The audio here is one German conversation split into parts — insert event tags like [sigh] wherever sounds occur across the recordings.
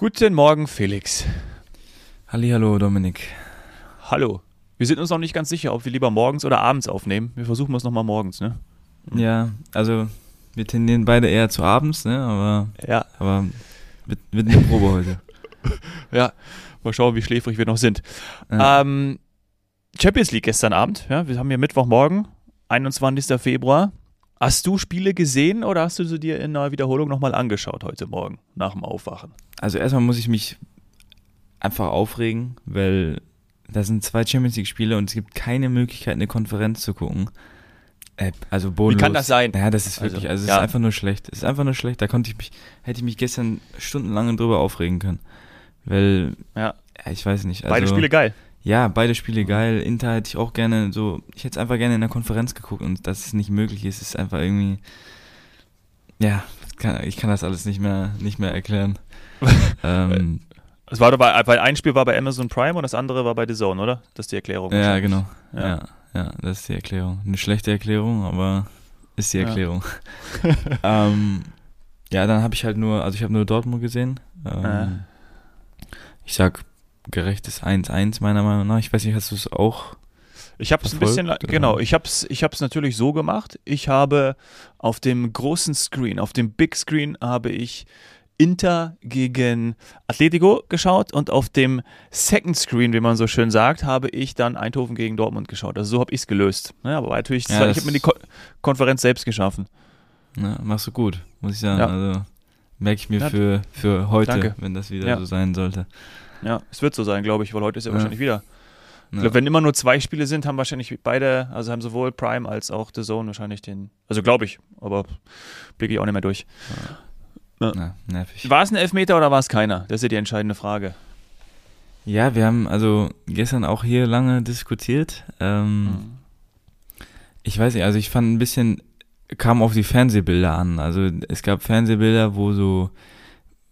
Guten Morgen, Felix. Hallo, Dominik. Hallo. Wir sind uns noch nicht ganz sicher, ob wir lieber morgens oder abends aufnehmen. Wir versuchen es nochmal morgens, ne? Ja, also wir tendieren beide eher zu abends, ne? Aber, Ja. aber mit, mit einer Probe heute. [laughs] Ja. Mal schauen, wie schläfrig wir noch sind. Ja. Ähm, Champions League gestern Abend. Ja, wir haben hier Mittwochmorgen, 21. Februar. Hast du Spiele gesehen oder hast du sie dir in einer Wiederholung nochmal angeschaut heute Morgen nach dem Aufwachen? Also erstmal muss ich mich einfach aufregen, weil da sind zwei Champions League Spiele und es gibt keine Möglichkeit, eine Konferenz zu gucken. Äh, also Wie bodenlos. kann das sein? Ja, das ist Also, wirklich, also, es ja. ist einfach nur schlecht. Es ist einfach nur schlecht. Da konnte ich mich, hätte ich mich gestern stundenlang drüber aufregen können. Weil, Ja. ja, ich weiß nicht. Also, Beide Spiele geil. Ja, beide Spiele geil. Inter hätte ich auch gerne so, ich hätte es einfach gerne in der Konferenz geguckt und dass es nicht möglich ist, ist einfach irgendwie, ja, kann, ich kann das alles nicht mehr, nicht mehr erklären. [laughs] ähm, Es war dabei, weil ein Spiel war bei Amazon Prime und das andere war bei The Zone, oder? Das ist die Erklärung. ja, genau. Ja. Ja. ja, das ist die Erklärung. Eine schlechte Erklärung, aber ist die Ja. Erklärung. [laughs] ähm, ja, dann habe ich halt nur, also ich habe nur Dortmund gesehen. Ähm, Ja. Ich sag gerechtes 1-1 meiner Meinung nach. Ich weiß nicht, hast du es auch? Ich habe es ein bisschen, oder? genau, ich habe es ich hab's natürlich so gemacht. Ich habe auf dem großen Screen, auf dem Big Screen habe ich Inter gegen Atletico geschaut und auf dem Second Screen, wie man so schön sagt, habe ich dann Eindhoven gegen Dortmund geschaut. Also so habe ich es gelöst. Ja, aber natürlich, Ja, ich habe mir die Ko Konferenz selbst geschaffen. Ja, machst du gut, muss ich sagen. Ja. Also merke ich mir Ja. für, für heute, Danke. wenn das wieder Ja. so sein sollte. Ja, es wird so sein, glaube ich, weil heute ist ja Ja. wahrscheinlich wieder. Ich glaube, wenn immer nur zwei Spiele sind, haben wahrscheinlich beide, also haben sowohl Prime als auch The Zone wahrscheinlich den, also glaube ich, aber blicke ich auch nicht mehr durch. Nervig. War es ein Elfmeter oder war es keiner? Das ist ja die entscheidende Frage. Ja, wir haben also gestern auch hier lange diskutiert. Ähm, Mhm. Ich weiß nicht, also ich fand ein bisschen, kam auf die Fernsehbilder an. Also es gab Fernsehbilder, wo so,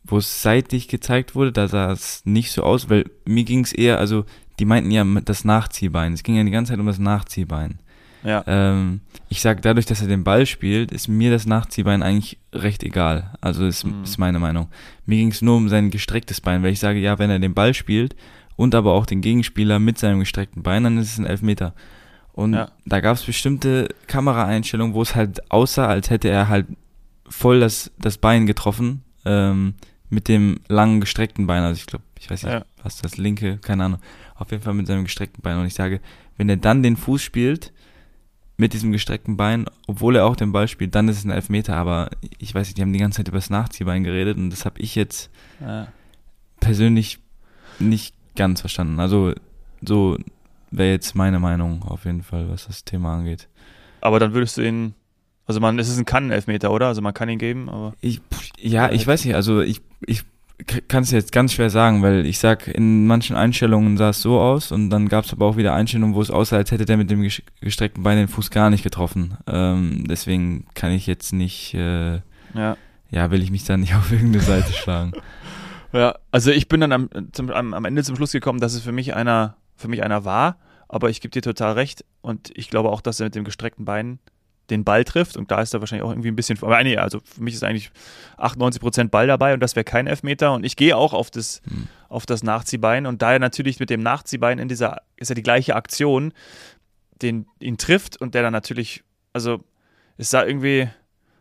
wo es seitlich gezeigt wurde, da sah es nicht so aus, weil mir ging es eher, also die meinten ja das Nachziehbein. Es ging ja die ganze Zeit um das Nachziehbein. Ja. Ähm, ich sag, dadurch, dass er den Ball spielt, ist mir das Nachziehbein eigentlich recht egal. Also ist, Mhm. ist meine Meinung. Mir ging es nur um sein gestrecktes Bein, weil ich sage, ja, wenn er den Ball spielt und aber auch den Gegenspieler mit seinem gestreckten Bein, dann ist es ein Elfmeter. Und Ja. da gab es bestimmte Kameraeinstellungen, wo es halt aussah, als hätte er halt voll das, das Bein getroffen, ähm, mit dem langen gestreckten Bein. Also ich glaube, ich weiß nicht, Ja. was das linke, keine Ahnung. Auf jeden Fall mit seinem gestreckten Bein. Und ich sage, wenn er dann den Fuß spielt, mit diesem gestreckten Bein, obwohl er auch den Ball spielt, dann ist es ein Elfmeter. Aber ich weiß nicht, die haben die ganze Zeit über das Nachziehbein geredet und das habe ich jetzt Ja. persönlich nicht ganz verstanden. Also so wäre jetzt meine Meinung auf jeden Fall, was das Thema angeht. Aber dann würdest du ihn, also man, es ist ein Kann-Elfmeter, oder? Also man kann ihn geben, aber. Ich, ja, ich weiß nicht, also ich, ich kann es jetzt ganz schwer sagen, weil ich sag, in manchen Einstellungen sah es so aus und dann gab es aber auch wieder Einstellungen, wo es aussah, als hätte der mit dem ges- gestreckten Bein den Fuß gar nicht getroffen. Ähm, deswegen kann ich jetzt nicht, äh, Ja. ja, will ich mich da nicht [laughs] auf irgendeine Seite schlagen. Ja, also ich bin dann am, zum, am, am Ende zum Schluss gekommen, dass es für mich einer, für mich einer war, aber ich gebe dir total recht und ich glaube auch, dass er mit dem gestreckten Bein den Ball trifft und da ist er wahrscheinlich auch irgendwie ein bisschen, aber nee, also für mich ist eigentlich 98% Ball dabei und das wäre kein Elfmeter und ich gehe auch auf das, Hm. auf das Nachziehbein und da er natürlich mit dem Nachziehbein in dieser, ist ja die gleiche Aktion, den ihn trifft und der dann natürlich, also es sah irgendwie,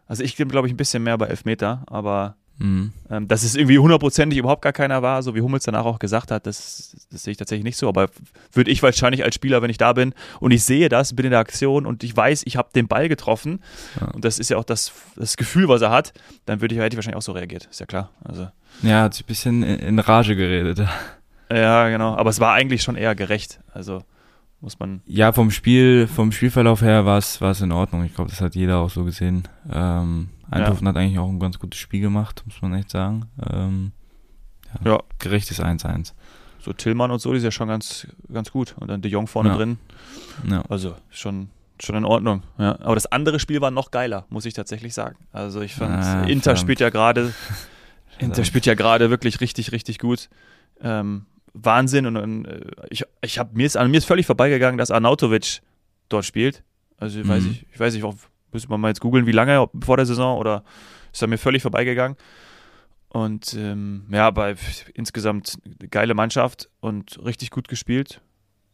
also ich glaube ich ein bisschen mehr bei Elfmeter, aber Mhm. ähm, dass es irgendwie hundertprozentig überhaupt gar keiner war, so wie Hummels danach auch gesagt hat, das, das sehe ich tatsächlich nicht so. Aber würde ich wahrscheinlich als Spieler, wenn ich da bin und ich sehe das, bin in der Aktion und ich weiß, ich habe den Ball getroffen Ja. und das ist ja auch das, das Gefühl, was er hat, dann würde ich, hätte ich wahrscheinlich auch so reagiert. Ist ja klar. Also, Ja, hat sich ein bisschen in, Rage geredet. ja, genau. Aber es war eigentlich schon eher gerecht. Also muss man. Ja, vom Spiel, vom Spielverlauf her war es war es in Ordnung. Ich glaube, das hat jeder auch so gesehen. Ähm, Eindhoven hat eigentlich auch ein ganz gutes Spiel gemacht, muss man echt sagen. Ähm, ja, Ja. Gerechtes 1-1. So Tillmann und so, die ist ja schon ganz, ganz gut. Und dann De Jong vorne Ja. drin. Ja. Also schon, schon in Ordnung. Ja. Aber das andere Spiel war noch geiler, muss ich tatsächlich sagen. Also ich fand, Ah, Inter verdammt. spielt ja gerade, [laughs] Inter spielt ja gerade wirklich richtig, richtig gut. Ähm, Wahnsinn. Und, und äh, ich, ich hab, mir, ist, an mir ist völlig vorbeigegangen, dass Arnautovic dort spielt. Also ich weiß Mhm. nicht, ich weiß nicht, ob- müsste man mal jetzt googeln, wie lange vor der Saison oder ist an mir völlig vorbeigegangen. Und ähm, ja, bei insgesamt geile Mannschaft und richtig gut gespielt.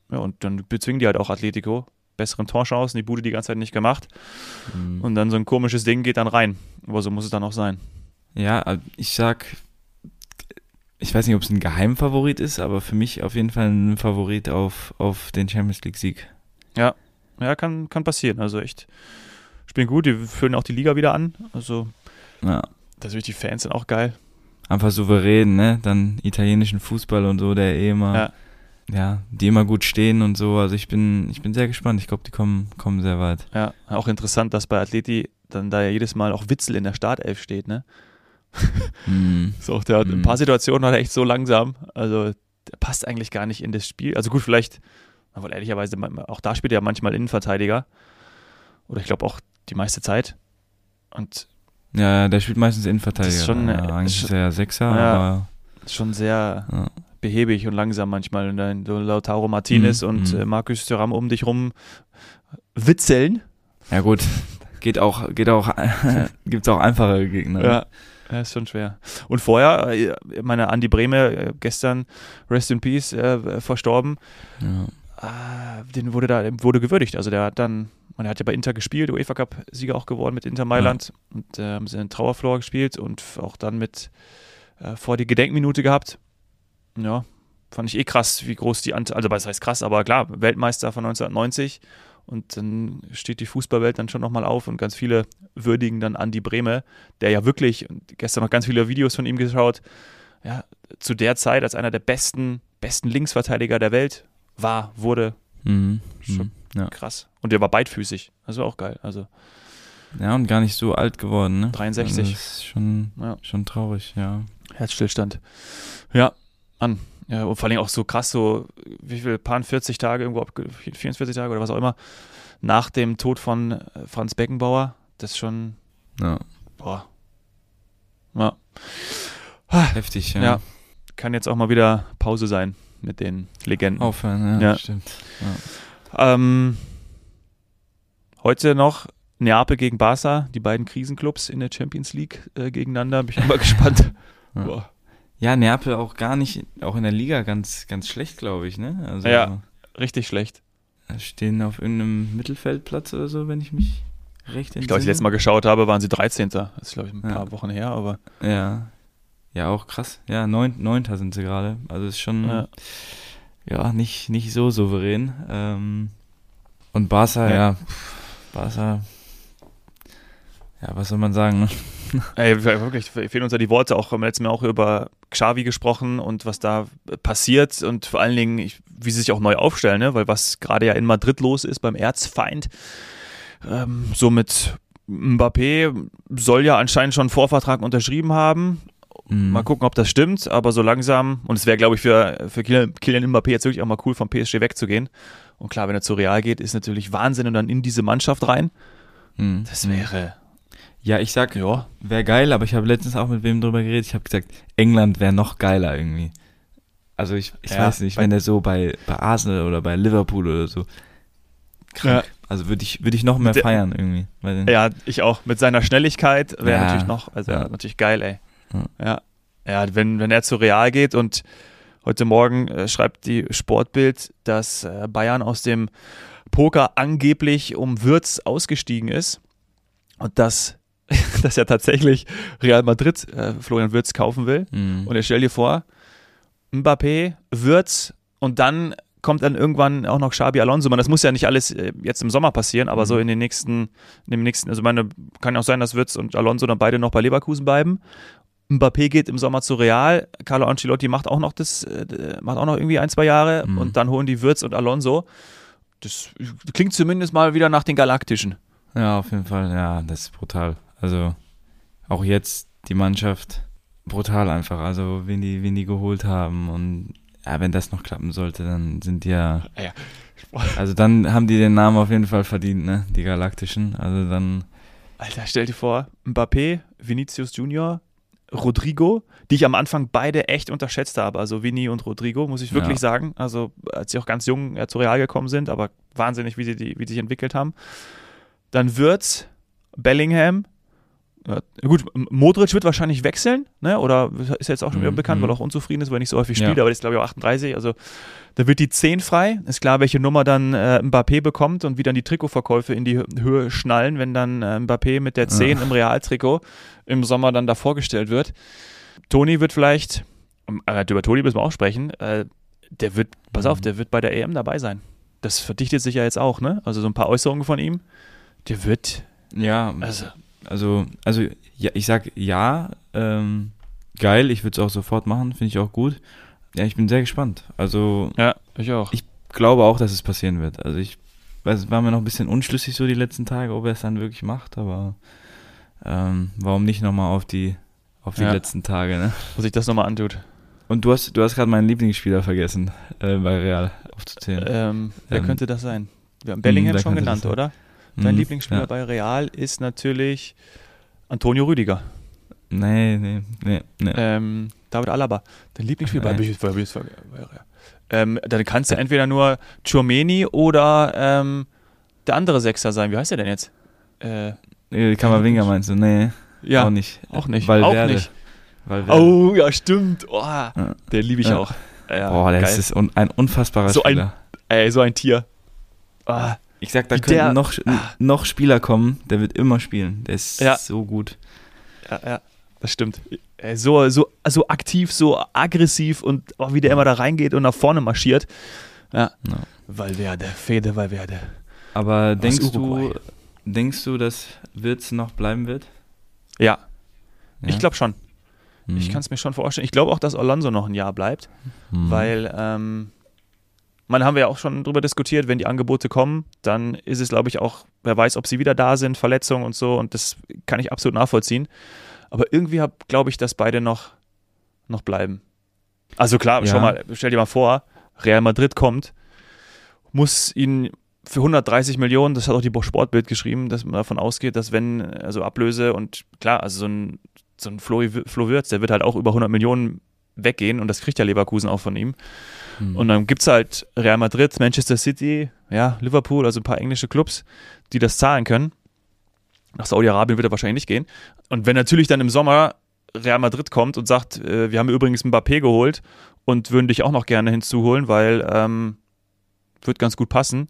Ja, und dann bezwingen die halt auch Atletico. Besseren Torchancen, die Bude die ganze Zeit nicht gemacht. Mhm. Und dann so ein komisches Ding geht dann rein. Aber so muss es dann auch sein. Ja, äh, ich sag, ich weiß nicht, ob es ein Geheimfavorit ist, aber für mich auf jeden Fall ein Favorit auf, auf den Champions League-Sieg. Ja, kann, kann passieren. Also echt, spielen gut, die führen auch die Liga wieder an. Also Ja. natürlich die Fans sind auch geil. Einfach souverän, ne? Dann italienischen Fußball und so, der eh immer, Ja. ja. die immer gut stehen und so. Also ich bin, ich bin sehr gespannt. Ich glaube, die kommen, kommen sehr weit. Ja, auch interessant, dass bei Atleti dann da ja jedes Mal auch Witzel in der Startelf steht, ne? Hm. [laughs] So, der hat, ein Mhm. paar Situationen war er echt so langsam. Also der passt eigentlich gar nicht in das Spiel. Also gut, vielleicht, aber ehrlicherweise, auch da spielt er manchmal Innenverteidiger. Oder ich glaube auch die meiste Zeit. Und Ja, der spielt meistens Innenverteidiger. Ist schon, ja, eigentlich ist ist er Sechser, Ja. aber schon sehr ja. behäbig und langsam manchmal. Und dann so Lautaro Martinez Mhm, und mhm. äh, Markus Thuram um dich rum witzeln. ja gut, [laughs] geht auch, geht auch, [laughs] gibt's auch einfache Gegner. Ja. Ja, ist schon schwer. Und vorher, äh, meine Andi Breme, äh, gestern, Rest in Peace, äh, verstorben, Ja. Ah, den wurde da wurde gewürdigt. Also der hat dann, man hat ja bei Inter gespielt, UEFA Cup Sieger auch geworden mit Inter Mailand und äh, haben sie einen Trauerflor gespielt und auch dann mit äh, vor die Gedenkminute gehabt. Ja, fand ich eh krass, wie groß die Anteil, also was heißt krass, aber klar, Weltmeister von 1990 und dann steht die Fußballwelt dann schon nochmal auf und ganz viele würdigen dann Andi Breme, der ja wirklich, gestern noch ganz viele Videos von ihm geschaut, ja, zu der Zeit als einer der besten, besten Linksverteidiger der Welt war, wurde, Mhm. Schon. Mhm. Ja. krass. Und der war beidfüßig. Das war auch geil. Also ja, und gar nicht so alt geworden, ne? 63. Also das ist schon, Ja. schon traurig, ja. Herzstillstand. Ja, an. Ja, und vor allem auch so krass, so wie viel, paar 40 Tage, irgendwo, abge- 44 Tage oder was auch immer, nach dem Tod von äh, Franz Beckenbauer. Das ist schon, ja. boah. Ja, Heftig, ja. Ja. kann jetzt auch mal wieder Pause sein mit den Legenden. Aufhören, Ja. ja, stimmt. Ja. Ähm, heute noch Neapel gegen Barca, die beiden Krisenclubs in der Champions League äh, gegeneinander. Bin ich mal [laughs] gespannt. Ja. Ja, Neapel auch gar nicht, auch in der Liga ganz, ganz schlecht, glaube ich, ne? Also Ja. Richtig schlecht. stehen auf irgendeinem Mittelfeldplatz oder so, wenn ich mich recht Ich glaube, als ich letztes Mal geschaut habe, waren sie 13. Das ist, glaube ich, ein paar Wochen her, aber Ja. Ja, auch krass. Ja, neun, neunter sind sie gerade. Also ist schon Ja. ja, nicht, nicht so souverän. Ähm, und Barca, Ja. ja, Barca, ja, was soll man sagen? Ne? [laughs] ey, wirklich, fehlen uns ja die Worte. Auch haben letzten Mal auch über Xavi gesprochen und was da passiert und vor allen Dingen, wie sie sich auch neu aufstellen, ne? weil was gerade ja in Madrid los ist beim Erzfeind, ähm, so mit Mbappé soll ja anscheinend schon einen Vorvertrag unterschrieben haben. Mhm. Mal gucken, ob das stimmt, aber so langsam, und es wäre, glaube ich, für, für Kylian Kylian Mbappé jetzt wirklich auch mal cool, vom PSG wegzugehen. Und klar, wenn er zu Real geht, ist natürlich Wahnsinn und dann in diese Mannschaft rein. Mhm. Das wäre, Ja, ich sag, ja, wäre geil, aber ich habe letztens auch mit wem drüber geredet. Ich habe gesagt, England wäre noch geiler irgendwie. Also ich, ich Ja, weiß nicht, wenn der so bei, bei Arsenal oder bei Liverpool oder so. Ja. Also würde ich, würde ich noch mehr Der- feiern irgendwie. Ja, ich auch. Mit seiner Schnelligkeit wäre Ja, natürlich noch, also natürlich geil, ey. Ja. Ja. Wenn, wenn er zu Real geht und heute Morgen äh, schreibt die Sportbild, dass äh, Bayern aus dem Poker angeblich um Würz ausgestiegen ist und dass, [laughs] dass er tatsächlich Real Madrid äh, Florian Würz kaufen will. Mhm. Und jetzt stell dir vor, Mbappé, Würz und dann kommt dann irgendwann auch noch Xabi Alonso. Man, das muss ja nicht alles äh, jetzt im Sommer passieren, aber Mhm. so in den nächsten, in dem nächsten, also meine, kann ja auch sein, dass Würz und Alonso dann beide noch bei Leverkusen bleiben. Mbappé geht im Sommer zu Real, Carlo Ancelotti macht auch noch das, äh, macht auch noch irgendwie ein, zwei Jahre Mhm. und dann holen die Würz und Alonso. Das klingt zumindest mal wieder nach den Galaktischen. Ja, auf jeden Fall. Ja, das ist brutal. Also auch jetzt die Mannschaft brutal einfach. Also wen die, wen die geholt haben und ja, wenn das noch klappen sollte, dann sind die ja. Ja. Also dann haben die den Namen auf jeden Fall verdient, ne? Die Galaktischen. Also dann. Alter, stell dir vor, Mbappé, Vinicius Junior, Rodrigo, die ich am Anfang beide echt unterschätzt habe. Also Vini und Rodrigo, muss ich wirklich Ja. sagen. Also als sie auch ganz jung äh, zu Real gekommen sind, aber wahnsinnig, wie sie, die, wie sie sich entwickelt haben. Dann Würz, Bellingham, Ja, gut, Modric wird wahrscheinlich wechseln, ne? Oder ist jetzt auch schon wieder Mhm, bekannt, weil er mhm. auch unzufrieden ist, weil er nicht so häufig Ja. spielt, aber der ist glaube ich auch 38. Also da wird die 10 frei. Ist klar, welche Nummer dann äh, Mbappé bekommt und wie dann die Trikotverkäufe in die Hö- Höhe schnallen, wenn dann äh, Mbappé mit der 10 im Realtrikot im Sommer dann da vorgestellt wird. Toni wird vielleicht, äh, über Toni müssen wir auch sprechen, äh, der wird, pass auf, Mhm. der wird bei der EM dabei sein. Das verdichtet sich ja jetzt auch, ne? Also so ein paar Äußerungen von ihm. Der wird, Ja, also also, also ja, ich sag ja, ähm, geil, ich würde es auch sofort machen, finde ich auch gut. Ja, ich bin sehr gespannt. Also ja, ich auch. Ich- glaube auch, dass es passieren wird. Also ich weiß, war mir noch ein bisschen unschlüssig so die letzten Tage, ob er es dann wirklich macht, aber ähm, warum nicht nochmal auf die auf die Ja. letzten Tage, ne? wo sich das nochmal antut. Und du hast, du hast gerade meinen Lieblingsspieler vergessen, äh, bei Real aufzuzählen. Ähm, wer Ähm, könnte das sein? Wir haben Bellingham wer schon genannt, oder? Dein Mhm, Lieblingsspieler ja. bei Real ist natürlich Antonio Rüdiger. Nee, nee, nee, nee. Ähm, David Alaba. Dein Lieblingsspieler bei, Nee. bei, bei, bei, bei Real. Ähm, dann kannst du entweder nur Churmeni oder ähm, der andere Sechser sein. Wie heißt der denn jetzt? Äh, Nee, Kammerwinger meinst du? Nee, ja, auch nicht. auch nicht. Valverde. Auch nicht. Valverde. Oh, ja, stimmt. Oh, Ja. der liebe ich Ja. auch. Ja, Boah, der geil. ist un ein unfassbarer So ein- Spieler. Ey, so ein Tier. Ah, ich sag, da könnten der- noch, noch Spieler kommen, der wird immer spielen. Der ist Ja. so gut. Ja, ja, das stimmt. So, so, so aktiv, so aggressiv und auch wie der immer da reingeht und nach vorne marschiert. Ja. Ja. Valverde, Fede Valverde. Aber denkst du, denkst du, dass Wirtz noch bleiben wird? Ja, Ja? ich glaube schon. Mhm. Ich kann es mir schon vorstellen. Ich glaube auch, dass Alonso noch ein Jahr bleibt, Mhm. weil, ähm, man haben wir ja auch schon drüber diskutiert, wenn die Angebote kommen, dann ist es, glaube ich, auch, wer weiß, ob sie wieder da sind, Verletzungen und so, und das kann ich absolut nachvollziehen. Aber irgendwie glaube ich, dass beide noch, noch bleiben. Also klar, Ja. mal, stell dir mal vor, Real Madrid kommt, muss ihn für 130 Millionen, das hat auch die Sportbild geschrieben, dass man davon ausgeht, dass wenn, also Ablöse und klar, also so ein, so ein Flo, Flo Wirtz, der wird halt auch über 100 Millionen weggehen und das kriegt ja Leverkusen auch von ihm. Mhm. Und dann gibt es halt Real Madrid, Manchester City, ja, Liverpool, also ein paar englische Clubs, die das zahlen können. Nach Saudi-Arabien wird er wahrscheinlich nicht gehen. Und wenn natürlich dann im Sommer Real Madrid kommt und sagt, äh, wir haben übrigens Mbappé geholt und würden dich auch noch gerne hinzuholen, weil ähm, wird ganz gut passen,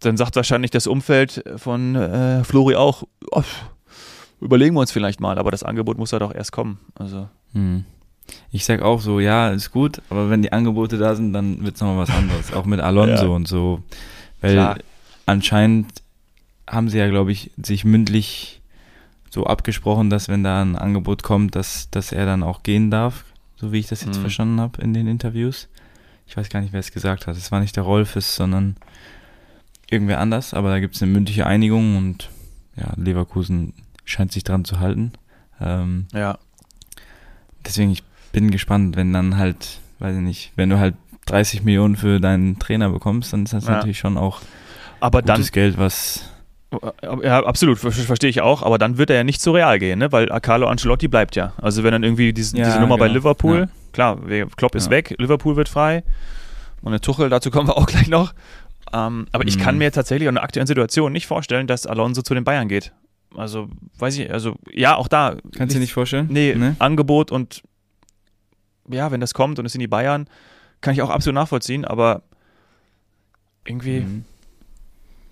dann sagt wahrscheinlich das Umfeld von äh, Flori auch, oh, überlegen wir uns vielleicht mal, aber das Angebot muss halt auch erst kommen. Also Mhm. Ich sag auch so, ja, ist gut, aber wenn die Angebote da sind, dann wird's noch nochmal was anderes. auch mit Alonso Ja. und so. Weil Klar. anscheinend haben sie ja, glaube ich, sich mündlich so abgesprochen, dass wenn da ein Angebot kommt, dass, dass er dann auch gehen darf, so wie ich das jetzt Mhm. verstanden habe in den Interviews. Ich weiß gar nicht, wer es gesagt hat. Es war nicht der Rolfes, sondern irgendwer anders, aber da gibt es eine mündliche Einigung und ja, Leverkusen scheint sich dran zu halten. Ähm, ja, deswegen, ich bin gespannt, wenn dann halt, weiß ich nicht, wenn du halt 30 Millionen für deinen Trainer bekommst, dann ist das Ja. natürlich schon auch aber dann gutes Geld, was Ja, absolut, ver- verstehe ich auch, aber dann wird er ja nicht zu Real gehen, ne? weil Carlo Ancelotti bleibt ja. Also wenn dann irgendwie diese, Ja, diese Nummer bei genau. Liverpool, Ja. klar, Klopp ist weg, Liverpool wird frei und der Tuchel, dazu kommen wir auch gleich noch. Ähm, aber ich Mhm. kann mir tatsächlich in der aktuellen Situation nicht vorstellen, dass Alonso zu den Bayern geht. Also, weiß ich, also ja, auch da. kannst du dir nicht vorstellen? Nee, Ne? Angebot und ja, wenn das kommt und es sind die Bayern, kann ich auch absolut nachvollziehen, aber irgendwie Mhm.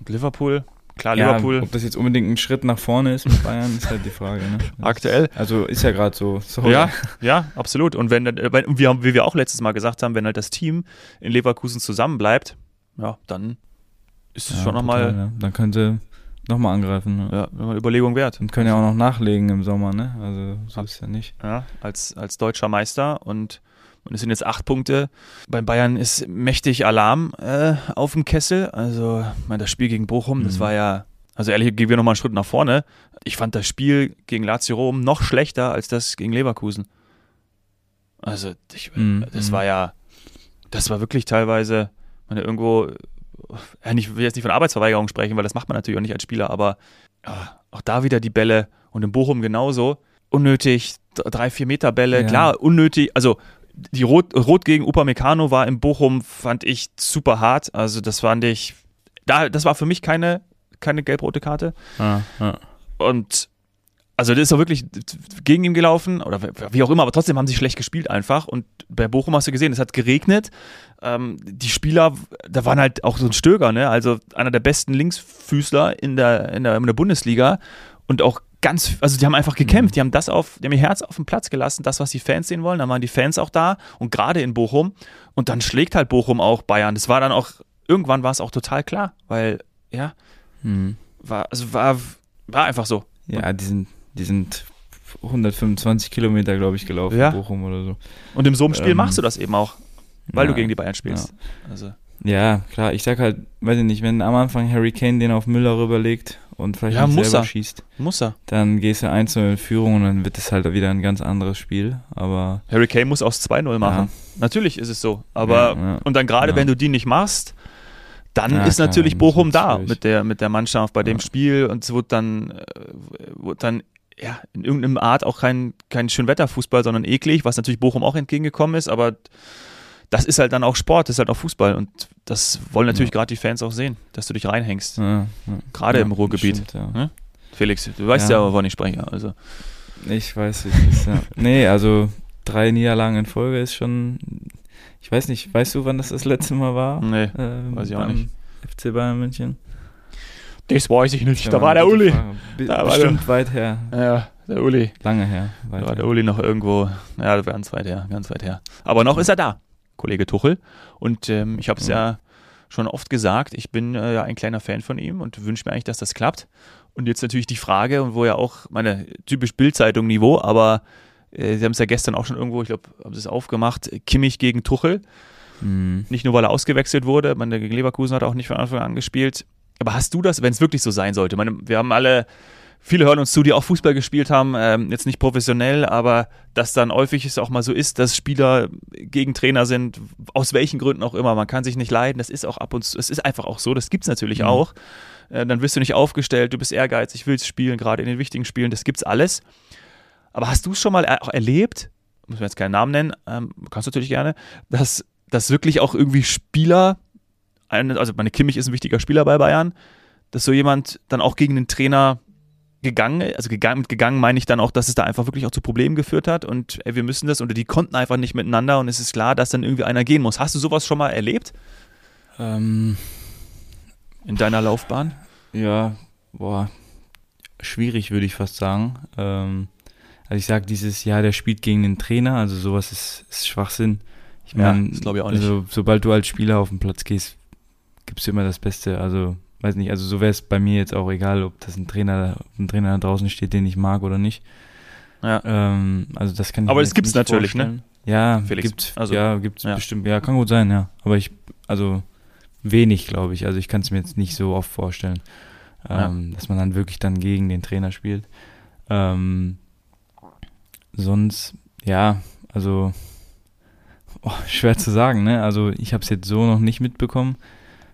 Liverpool, klar, Ja, Liverpool ob das jetzt unbedingt ein Schritt nach vorne ist mit Bayern, ist halt die Frage. Ne? [laughs] aktuell. Also ist ja gerade so. Sorry. Ja, ja, absolut. Und wenn, äh, wenn wir, haben- wie wir auch letztes Mal gesagt haben, wenn halt das Team in Leverkusen zusammenbleibt, ja, dann ist es Ja, schon nochmal ja. Dann können sie nochmal angreifen. Ja, eine Überlegung wert. Und können ja auch noch nachlegen im Sommer, ne? Also so ist ja nicht. Ja, als, als deutscher Meister und, und es sind jetzt acht Punkte. Beim Bayern ist mächtig Alarm äh, auf dem Kessel. Also, ich meine, das Spiel gegen Bochum, das Mhm. war ja, also ehrlich, gehen wir nochmal einen Schritt nach vorne. Ich fand das Spiel gegen Lazio Rom noch schlechter als das gegen Leverkusen. Also, ich, Mhm, das war ja, das war wirklich teilweise, ich meine, irgendwo, ja, ich will jetzt nicht von Arbeitsverweigerung sprechen, weil das macht man natürlich auch nicht als Spieler, aber ja, auch da wieder die Bälle und in Bochum genauso. Unnötig, drei, vier Meter Bälle, Ja. klar, unnötig, also die Rot, Rot gegen Upamecano war in Bochum, fand ich super hart. Also das fand ich, da, das war für mich keine, keine gelb-rote Karte. Ah, ah. Und also das ist doch wirklich gegen ihn gelaufen oder wie auch immer, aber trotzdem haben sie schlecht gespielt einfach. Und bei Bochum hast du gesehen, es hat geregnet. Ähm, die Spieler, da waren halt auch so ein Stöger, ne? Also einer der besten Linksfüßler in der, in der, in der Bundesliga und auch ganz, also die haben einfach gekämpft, die haben das auf, die haben ihr Herz auf den Platz gelassen, das, was die Fans sehen wollen, dann waren die Fans auch da und gerade in Bochum und dann schlägt halt Bochum auch Bayern. Das war dann auch, irgendwann war es auch total klar, weil, ja, mhm. war, also war, war einfach so. Ja, die sind die sind 125 Kilometer, glaube ich, gelaufen, ja. Bochum oder so. Und im so einem Spiel ähm, machst du das eben auch, weil ja, du gegen die Bayern spielst. Ja. Also. ja, klar, ich sag halt, weiß ich nicht, wenn am Anfang Harry Kane den auf Müller rüberlegt und vielleicht ja, nicht selber er. schießt, muss er. dann gehst du 1 in Führung und dann wird es halt wieder ein ganz anderes Spiel. Aber Harry Kane muss aus 2-0 machen. Natürlich ist es so. Aber und dann gerade, wenn du die nicht machst, dann ja, ist natürlich klar, Bochum da mit der, mit der Mannschaft bei dem Spiel und es wird dann, äh, wird dann ja, in irgendeiner Art auch kein, kein Schönwetterfußball, sondern eklig, was natürlich Bochum auch entgegengekommen ist, aber das ist halt dann auch Sport, das ist halt auch Fußball und das wollen natürlich ja. gerade die Fans auch sehen, dass du dich reinhängst. Ja. Gerade im Ruhrgebiet. Stimmt, hm? Felix, du weißt ja, wovon ich spreche. Also. Ich weiß, wie es ist, ja. nee, also drei Niederlagen in Folge ist schon, ich weiß nicht, weißt du, wann das das letzte Mal war? Nee, ähm, weiß ich auch nicht. FC Bayern München? Das weiß ich nicht. Ja, da war der Uli. Da war Bestimmt der, weit her. Ja, der Uli. Lange her. Da war der Uli noch irgendwo. Ja, ganz weit her, ganz weit her. Aber noch ist er da, Kollege Tuchel. Und ähm, ich habe es ja. ja. schon oft gesagt, ich bin äh, ja ein kleiner Fan von ihm und wünsche mir eigentlich, dass das klappt. Und jetzt natürlich die Frage, und wo ja auch meine typisch Bildzeitung-Niveau, aber äh, Sie haben es ja gestern auch schon irgendwo, ich glaube, haben Sie es aufgemacht, Kimmich gegen Tuchel. Mhm. Nicht nur, weil er ausgewechselt wurde, man gegen Leverkusen hat auch nicht von Anfang an gespielt. Aber hast du das, wenn es wirklich so sein sollte? Meine, wir haben alle, viele hören uns zu, die auch Fußball gespielt haben, ähm, jetzt nicht professionell, aber dass dann häufig es auch mal so ist, dass Spieler gegen Trainer sind, aus welchen Gründen auch immer. Man kann sich nicht leiden. Das ist auch ab und zu, es ist einfach auch so. Das gibt es natürlich mhm. auch. Äh, dann wirst du nicht aufgestellt, du bist ehrgeizig, willst spielen, gerade in den wichtigen Spielen. Das gibt's alles. Aber hast du es schon mal auch erlebt? Muss man jetzt keinen Namen nennen, ähm, kannst du natürlich gerne, dass, dass wirklich auch irgendwie Spieler also meine Kimmich ist ein wichtiger Spieler bei Bayern, dass so jemand dann auch gegen den Trainer gegangen, also gegangen, mit gegangen meine ich dann auch, dass es da einfach wirklich auch zu Problemen geführt hat und ey, wir müssen das oder die konnten einfach nicht miteinander und es ist klar, dass dann irgendwie einer gehen muss. Hast du sowas schon mal erlebt? Ähm, in deiner Laufbahn? Ja, boah, schwierig würde ich fast sagen. Ähm, also ich sage dieses Jahr, der spielt gegen den Trainer, also sowas ist, ist Schwachsinn. Ich meine, ja, glaube ich auch nicht. Also, sobald du als Spieler auf den Platz gehst, gibst du immer das Beste. Also, weiß nicht, also so wäre es bei mir jetzt auch egal, ob das ein Trainer, ein Trainer da draußen steht, den ich mag oder nicht. Ja. Ähm, also das kann ich Aber es gibt es natürlich, ne? vorstellen. ne? Ja, Felix. Gibt's, also, ja, gibt's ja. bestimmt. Ja, kann gut sein, ja. Aber ich, also wenig, glaube ich. Also ich kann es mir jetzt nicht so oft vorstellen, ähm, ja. dass man dann wirklich dann gegen den Trainer spielt. Ähm, sonst, ja, also oh, schwer zu sagen, ne? Also ich habe es jetzt so noch nicht mitbekommen.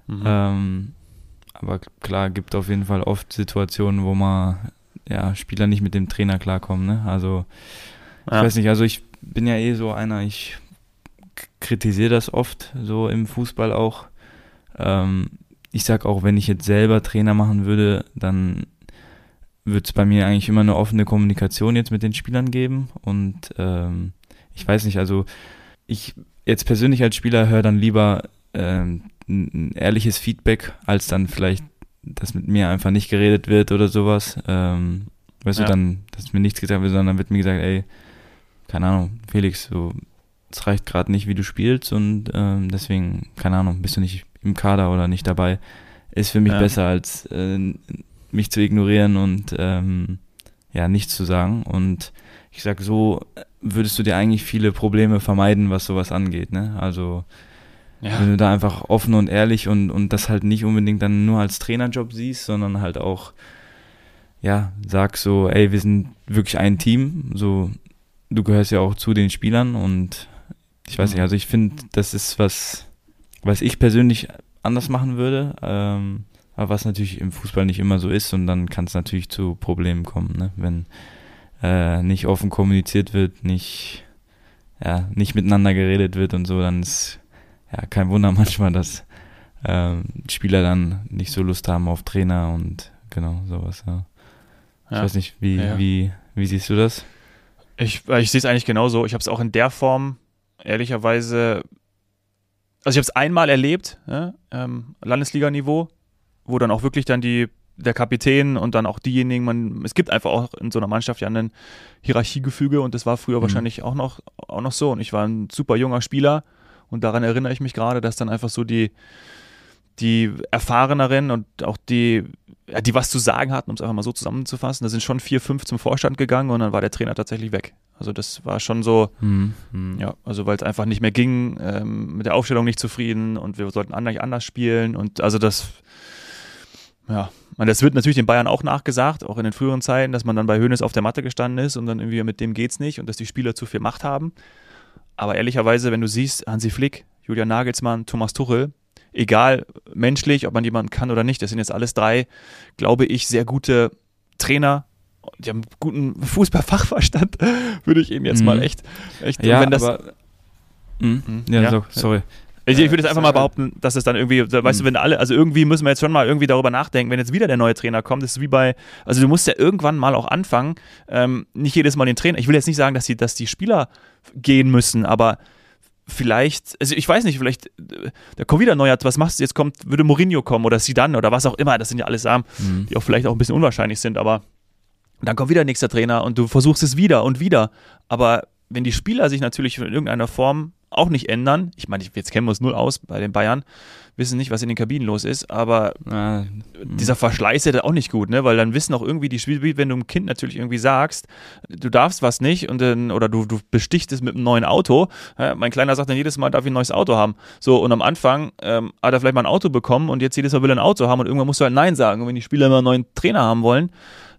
Mhm. Ähm, aber klar, gibt auf jeden Fall oft Situationen, wo man ja Spieler nicht mit dem Trainer klarkommen. Ne? Also ja. ich weiß nicht, also ich bin ja eh so einer, ich kritisiere das oft so im Fußball auch. Ähm, ich sag auch, wenn ich jetzt selber Trainer machen würde, dann wird es bei mir eigentlich immer eine offene Kommunikation jetzt mit den Spielern geben. Und ähm, ich weiß nicht, also ich jetzt persönlich als Spieler höre dann lieber ähm, ein, ehrliches Feedback, als dann vielleicht, dass mit mir einfach nicht geredet wird oder sowas. Ähm, weißt ja. du, dann, dass mir nichts gesagt wird, sondern dann wird mir gesagt, ey, keine Ahnung, Felix, so, es reicht gerade nicht, wie du spielst und ähm, deswegen, keine Ahnung, bist du nicht im Kader oder nicht dabei. Ist für mich ja. besser, als äh, mich zu ignorieren und ähm, ja, nichts zu sagen. Und ich sag so, würdest du dir eigentlich viele Probleme vermeiden, was sowas angeht, ne? Also ja. Wenn du da einfach offen und ehrlich und, und das halt nicht unbedingt dann nur als Trainerjob siehst, sondern halt auch, ja, sag so, ey, wir sind wirklich ein Team, so, du gehörst ja auch zu den Spielern und ich weiß nicht, also ich finde, das ist was, was ich persönlich anders machen würde, ähm, aber was natürlich im Fußball nicht immer so ist und dann kann es natürlich zu Problemen kommen, ne? wenn äh, nicht offen kommuniziert wird, nicht, ja, nicht miteinander geredet wird und so, dann ist ja, kein Wunder manchmal, dass ähm, Spieler dann nicht so Lust haben auf Trainer und genau sowas. Ja. Ich ja. weiß nicht, wie, ja. wie Wie siehst du das? Ich, ich sehe es eigentlich genauso. Ich habe es auch in der Form, ehrlicherweise, also ich habe es einmal erlebt, ja, ähm, Landesliganiveau, wo dann auch wirklich dann die der Kapitän und dann auch diejenigen, man, es gibt einfach auch in so einer Mannschaft ja ein Hierarchiegefüge und das war früher mhm. wahrscheinlich auch noch, auch noch so. Und ich war ein super junger Spieler und daran erinnere ich mich gerade, dass dann einfach so die, die Erfahreneren und auch die, ja, die was zu sagen hatten, um es einfach mal so zusammenzufassen, da sind schon vier, fünf zum Vorstand gegangen und dann war der Trainer tatsächlich weg. Also das war schon so, mhm. ja, also weil es einfach nicht mehr ging, ähm, mit der Aufstellung nicht zufrieden und wir sollten anders, anders spielen und also das, ja, man, das wird natürlich den Bayern auch nachgesagt, auch in den früheren Zeiten, dass man dann bei Hönes auf der Matte gestanden ist und dann irgendwie mit dem geht's nicht und dass die Spieler zu viel Macht haben. Aber ehrlicherweise, wenn du siehst, Hansi Flick, Julian Nagelsmann, Thomas Tuchel, egal menschlich, ob man jemanden kann oder nicht, das sind jetzt alles drei, glaube ich, sehr gute Trainer. Die haben guten Fußballfachverstand, [laughs] würde ich eben jetzt mhm. mal echt, echt ja, wenn das, aber, mh, ja, ja, so, sorry. Ich, ich würde jetzt einfach mal behaupten, dass es dann irgendwie, weißt du, mhm. wenn alle, also irgendwie müssen wir jetzt schon mal irgendwie darüber nachdenken, wenn jetzt wieder der neue Trainer kommt, das ist wie bei, also du musst ja irgendwann mal auch anfangen, ähm, nicht jedes Mal den Trainer, ich will jetzt nicht sagen, dass die, dass die Spieler gehen müssen, aber vielleicht, also ich weiß nicht, vielleicht, da kommt wieder neuer, was machst du, jetzt kommt, würde Mourinho kommen oder Sidan oder was auch immer, das sind ja alles Sachen, mhm. die auch vielleicht auch ein bisschen unwahrscheinlich sind, aber dann kommt wieder nächster Trainer und du versuchst es wieder und wieder, aber wenn die Spieler sich natürlich in irgendeiner Form auch nicht ändern. Ich meine, jetzt kennen wir uns null aus bei den Bayern, wissen nicht, was in den Kabinen los ist, aber ah, dieser Verschleiß ist ja auch nicht gut, ne? Weil dann wissen auch irgendwie die Spieler, wenn du einem Kind natürlich irgendwie sagst, du darfst was nicht und dann, oder du, du bestichst es mit einem neuen Auto. Ja, mein Kleiner sagt dann jedes Mal, darf ich ein neues Auto haben. So, und am Anfang ähm, hat er vielleicht mal ein Auto bekommen und jetzt jedes Mal will er ein Auto haben und irgendwann musst du halt Nein sagen. Und wenn die Spieler immer einen neuen Trainer haben wollen,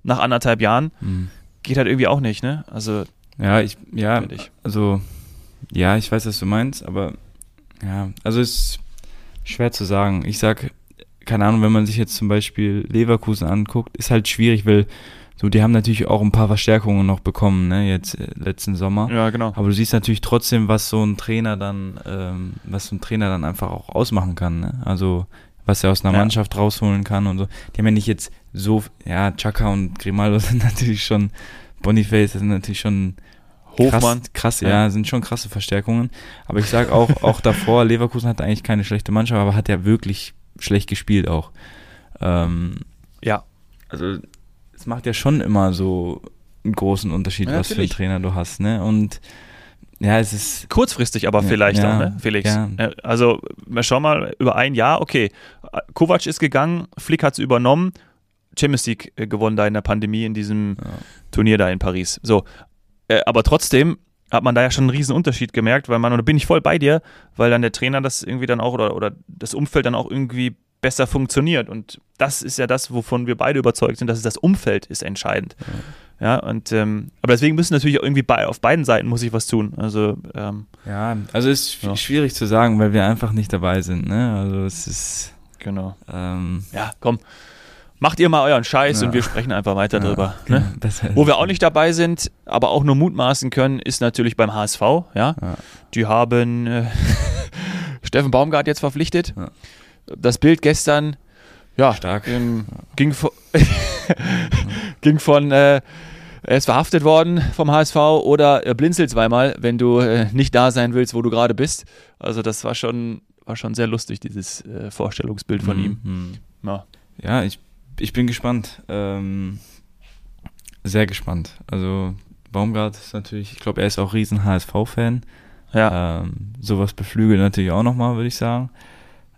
nach anderthalb Jahren, mhm. geht halt irgendwie auch nicht, ne? Also. Ja, ich, ja, ich. also ja, ich weiß, was du meinst, aber ja, also ist schwer zu sagen. Ich sag, keine Ahnung, wenn man sich jetzt zum Beispiel Leverkusen anguckt, ist halt schwierig, weil so, die haben natürlich auch ein paar Verstärkungen noch bekommen, ne, jetzt äh, letzten Sommer. Ja, genau. Aber du siehst natürlich trotzdem, was so ein Trainer dann, ähm, was so ein Trainer dann einfach auch ausmachen kann, ne? Also was er aus einer ja. Mannschaft rausholen kann und so. Die haben ja nicht jetzt so, ja, Chaka und Grimaldo [laughs] sind natürlich schon, Boniface sind natürlich schon Hofmann. Krass, krass ja. ja. sind schon krasse Verstärkungen. Aber ich sage auch, auch davor, Leverkusen hatte eigentlich keine schlechte Mannschaft, aber hat ja wirklich schlecht gespielt auch. Ähm, ja. Also es macht ja schon immer so einen großen Unterschied, ja, was natürlich. für einen Trainer du hast, ne? Und ja, es ist. Kurzfristig aber ja, vielleicht ja, auch, ne, Felix? Ja. Also, schau mal, über ein Jahr, okay. Kovac ist gegangen, Flick hat es übernommen, Champions League äh, gewonnen da in der Pandemie in diesem Turnier da in Paris. So, äh, aber trotzdem hat man da ja schon einen riesen Unterschied gemerkt, weil man, und da bin ich voll bei dir, weil dann der Trainer das irgendwie dann auch oder, oder das Umfeld dann auch irgendwie besser funktioniert. Und das ist ja das, wovon wir beide überzeugt sind, dass es das Umfeld ist entscheidend. Ja, ja und ähm, aber deswegen müssen natürlich irgendwie bei, auf beiden Seiten muss ich was tun. Also ähm, ja, also ist ja. schwierig zu sagen, weil wir einfach nicht dabei sind. Ne? Also es ist genau. Ähm, ja, komm macht ihr mal euren Scheiß ja. und wir sprechen einfach weiter ja, drüber. Ne? [laughs] Wo wir auch nicht dabei sind, aber auch nur mutmaßen können, ist natürlich beim HSV. Ja, ja. die haben äh, [laughs] Steffen Baumgart jetzt verpflichtet. Das Bild gestern, ja, stark, ähm, ging, von, [laughs] ging von äh, er ist verhaftet worden vom HSV oder er blinzelt zweimal, wenn du äh, nicht da sein willst, wo du gerade bist. Also das war schon, war schon sehr lustig, dieses äh, Vorstellungsbild von mhm. ihm. Ja. ja, ich ich bin gespannt. Ähm, sehr gespannt. Also Baumgart ist natürlich, ich glaube, er ist auch riesen HSV-Fan. Ja. Ähm, sowas beflügelt natürlich auch nochmal, würde ich sagen.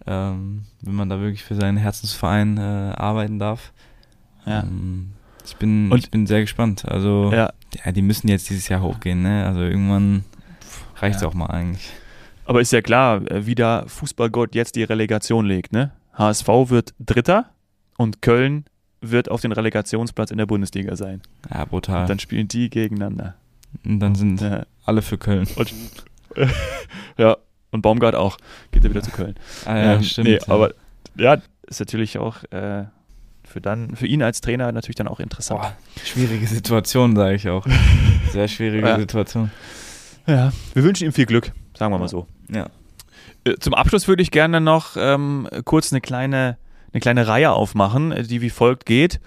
Ähm, wenn man da wirklich für seinen Herzensverein äh, arbeiten darf. Ja. Ähm, ich bin, Und, ich bin sehr gespannt. Also, ja. ja. die müssen jetzt dieses Jahr hochgehen, ne? Also irgendwann reicht es ja. auch mal eigentlich. Aber ist ja klar, äh, wie da Fußballgott jetzt die Relegation legt, ne? HSV wird Dritter und Köln wird auf den Relegationsplatz in der Bundesliga sein. Ja, brutal. Und dann spielen die gegeneinander. Und dann sind ja. alle für Köln. Und, [laughs] ja, und Baumgart auch. Geht er wieder zu Köln. Ah, ja, ähm, stimmt. Nee, aber ja, ist natürlich auch äh, für, dann, für ihn als Trainer natürlich dann auch interessant. Boah, schwierige Situation, sage ich auch. [laughs] Sehr schwierige ja. Situation. Ja, wir wünschen ihm viel Glück, sagen wir mal so. Ja. Äh, zum Abschluss würde ich gerne noch ähm, kurz eine kleine eine kleine Reihe aufmachen, die wie folgt geht.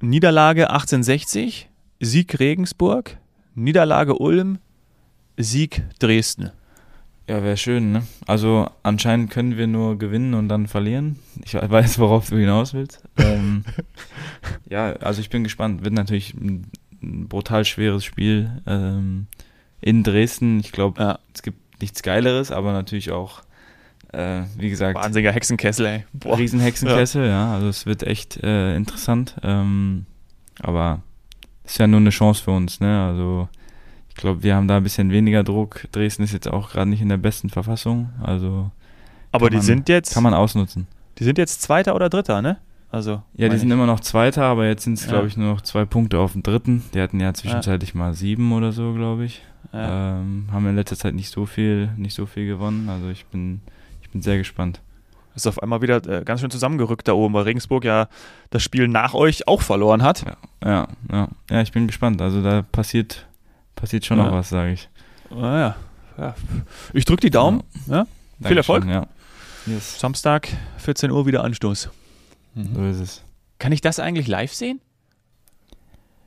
Niederlage 1860 Sieg Regensburg, Niederlage Ulm, Sieg Dresden. Ja, wäre schön, ne? Also anscheinend können wir nur gewinnen und dann verlieren. Ich weiß, worauf du hinaus willst. Ähm, [laughs] ja, also ich bin gespannt. Wird natürlich ein, ein brutal schweres Spiel ähm, in Dresden. Ich glaube, Ja. es gibt nichts Geileres, aber natürlich auch, äh, wie gesagt, Wahnsinniger Hexenkessel, ey. Boah. Riesenhexenkessel, ja. Also es wird echt äh, interessant. Ähm, aber ist ja nur eine Chance für uns, ne? Also ich glaube, wir haben da ein bisschen weniger Druck. Dresden ist jetzt auch gerade nicht in der besten Verfassung. Also Aber die man- sind jetzt, kann man ausnutzen. die sind jetzt Zweiter oder Dritter, ne? Also. Ja, die sind ich. immer noch Zweiter, aber jetzt sind es, Ja. glaube ich, nur noch zwei Punkte auf dem Dritten. Die hatten ja zwischenzeitlich mal sieben oder so, glaube ich. Ja. Ähm, haben in letzter Zeit nicht so viel, nicht so viel gewonnen. Also ich bin, bin sehr gespannt. Ist auf einmal wieder äh, ganz schön zusammengerückt da oben, weil Regensburg ja das Spiel nach euch auch verloren hat. Ja, ja, ja, ich bin gespannt. Also da passiert, passiert schon Ja. noch was, sage ich. Naja. Ja. Ich drücke die Daumen. Ja. Viel Erfolg. Ja. Yes. Samstag, 14 Uhr wieder Anstoß. Mhm. So ist es. Kann ich das eigentlich live sehen?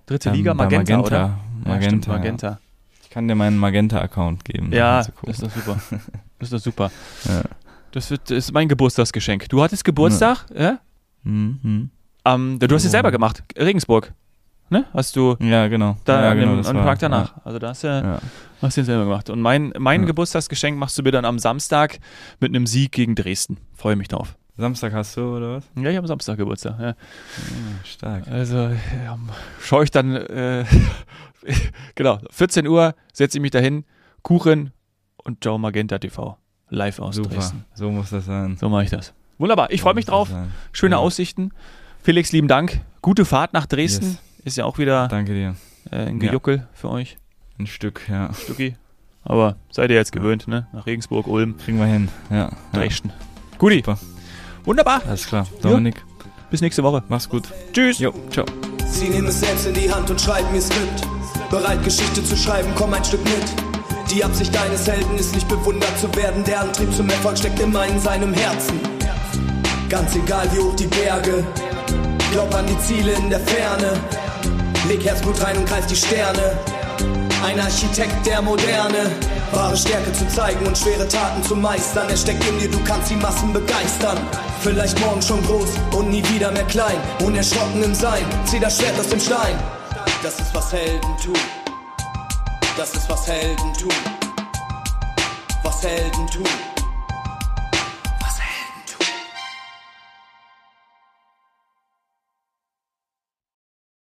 Dritte Ähm, Liga Magenta, Magenta, oder? Magenta. ja, stimmt, ja. Magenta. Ich kann dir meinen Magenta-Account geben. Ja, das ist doch super. Das ist doch super. [laughs] Ja. Das, wird, das ist mein Geburtstagsgeschenk. Du hattest Geburtstag, ja? Mhm. Ähm, du hast es Oh. selber gemacht, Regensburg. Ne? Hast du Ja, genau. da ja, genau, dem war- Tag danach. Also da hast du, Ja. hast du den selber gemacht. Und mein, mein Ja. Geburtstagsgeschenk machst du mir dann am Samstag mit einem Sieg gegen Dresden. Freue mich drauf. Samstag hast du, oder was? Ja, ich habe am Samstag Geburtstag. Ja. Ja, stark. Also ja, schaue ich dann, äh, [laughs] genau, 14 Uhr setze ich mich dahin, Kuchen und Joe Magenta TV live aus Super. Dresden. So muss das sein. So mache ich das. Wunderbar, ich freue mich So drauf. Schöne Ja. Aussichten. Felix, lieben Dank. Gute Fahrt nach Dresden. Yes. Ist ja auch wieder Danke dir. äh, ein Ja. Gejuckel für euch, Ein Stück, ja. Stücki. Aber seid ihr jetzt gewöhnt, ne? Nach Regensburg, Ulm, Kriegen wir hin. Ja. ja. Dresden. Guti. Super. Wunderbar. Alles klar. Dominik, Bis nächste Woche. mach's gut. Tschüss. Jo, ciao. Sie nehmen es selbst in die Hand und schreiben ihr Skript. Bereit, Geschichte zu schreiben, komm ein Stück mit. Die Absicht eines Helden ist nicht bewundert zu werden. Der Antrieb zum Erfolg steckt immer in seinem Herzen. Ganz egal wie hoch die Berge. Glaub an die Ziele in der Ferne. Leg Herzblut rein und greif die Sterne. Ein Architekt der Moderne. Wahre Stärke zu zeigen und schwere Taten zu meistern. Er steckt in dir, du kannst die Massen begeistern. Vielleicht morgen schon groß und nie wieder mehr klein. Unerschrocken im Sein, zieh das Schwert aus dem Stein. Das ist was Helden tun. Das ist was Helden tun. Was Helden tun.